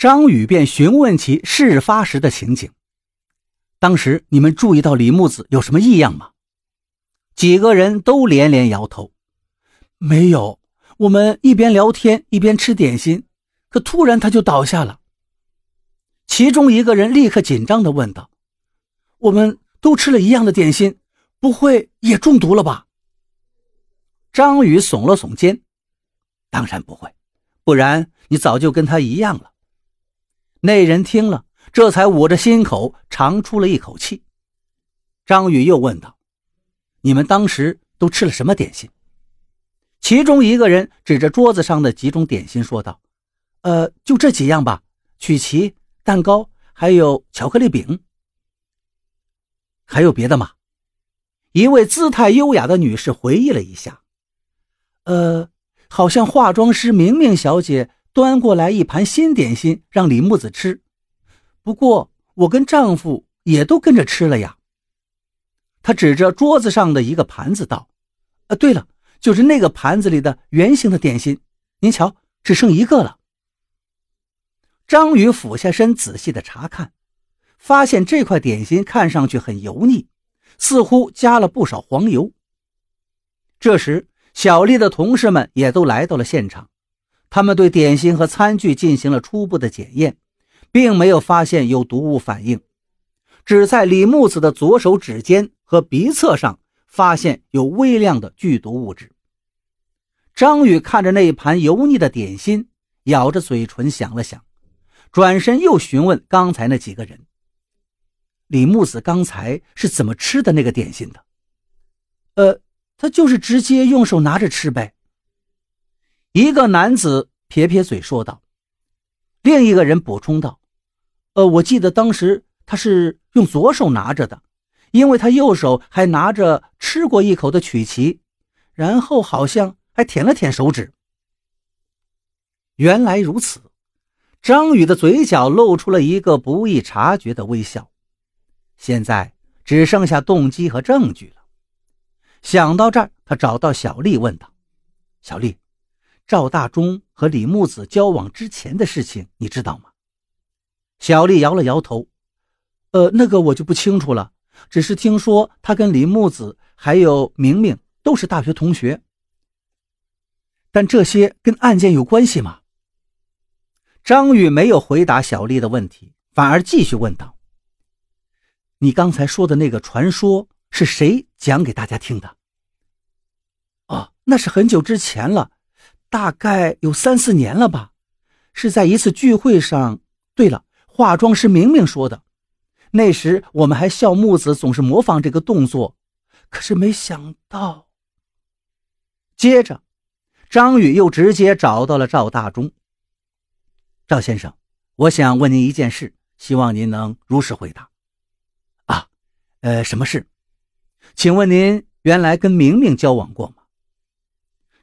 张宇便询问起事发时的情景。当时你们注意到李木子有什么异样吗？几个人都连连摇头，没有。我们一边聊天一边吃点心，可突然他就倒下了。其中一个人立刻紧张地问道：“我们都吃了一样的点心，不会也中毒了吧？”张宇耸了耸肩：“当然不会，不然你早就跟他一样了。”那人听了，这才捂着心口长出了一口气。张宇又问道：“你们当时都吃了什么点心？”其中一个人指着桌子上的几种点心说道：“呃，就这几样吧，曲奇、蛋糕，还有巧克力饼。还有别的吗？”一位姿态优雅的女士回忆了一下：“呃，好像化妆师明明小姐端过来一盘新点心让李木子吃，不过我跟丈夫也都跟着吃了呀。”他指着桌子上的一个盘子道：“呃，对了。”就是那个盘子里的圆形的点心，您瞧，只剩一个了。张宇俯下身仔细的查看，发现这块点心看上去很油腻，似乎加了不少黄油。这时，小丽的同事们也都来到了现场，他们对点心和餐具进行了初步的检验，并没有发现有毒物反应，只在李木子的左手指尖和鼻侧上。发现有微量的剧毒物质。张宇看着那一盘油腻的点心，咬着嘴唇想了想，转身又询问刚才那几个人：“李木子刚才是怎么吃的那个点心的？”“呃，他就是直接用手拿着吃呗。”一个男子撇撇嘴说道。另一个人补充道：“呃，我记得当时他是用左手拿着的。”因为他右手还拿着吃过一口的曲奇，然后好像还舔了舔手指。原来如此，张宇的嘴角露出了一个不易察觉的微笑。现在只剩下动机和证据了。想到这儿，他找到小丽，问道：“小丽，赵大忠和李木子交往之前的事情你知道吗？”小丽摇了摇头：“呃，那个我就不清楚了。”只是听说他跟李木子还有明明都是大学同学，但这些跟案件有关系吗？张宇没有回答小丽的问题，反而继续问道：“你刚才说的那个传说是谁讲给大家听的？”“哦，那是很久之前了，大概有三四年了吧，是在一次聚会上。对了，化妆师明明说的。”那时我们还笑木子总是模仿这个动作，可是没想到。接着，张宇又直接找到了赵大忠。赵先生，我想问您一件事，希望您能如实回答。啊，呃，什么事？请问您原来跟明明交往过吗？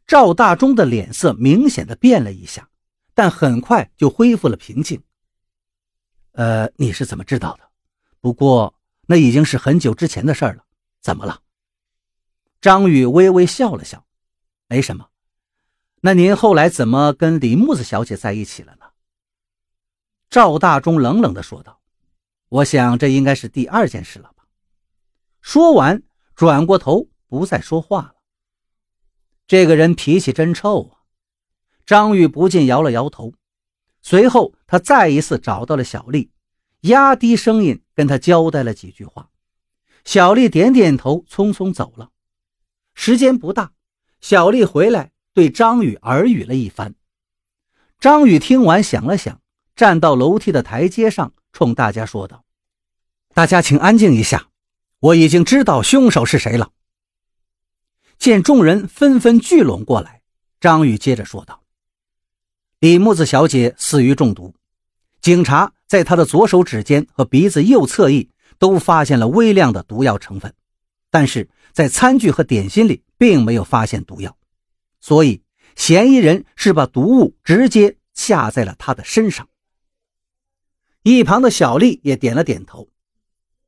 赵大忠的脸色明显的变了一下，但很快就恢复了平静。呃，你是怎么知道的？不过那已经是很久之前的事了，怎么了？张宇微微笑了笑，没什么。那您后来怎么跟李木子小姐在一起了呢？赵大忠冷冷的说道：“我想这应该是第二件事了吧。”说完，转过头不再说话了。这个人脾气真臭啊！张宇不禁摇了摇头。随后，他再一次找到了小丽。压低声音跟他交代了几句话，小丽点点头，匆匆走了。时间不大，小丽回来对张宇耳语了一番。张宇听完想了想，站到楼梯的台阶上，冲大家说道：“大家请安静一下，我已经知道凶手是谁了。”见众人纷纷聚拢过来，张宇接着说道：“李木子小姐死于中毒，警察。”在她的左手指尖和鼻子右侧翼都发现了微量的毒药成分，但是在餐具和点心里并没有发现毒药，所以嫌疑人是把毒物直接下在了她的身上。一旁的小丽也点了点头：“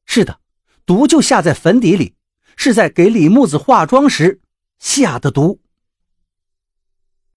是的，毒就下在粉底里，是在给李木子化妆时下的毒。”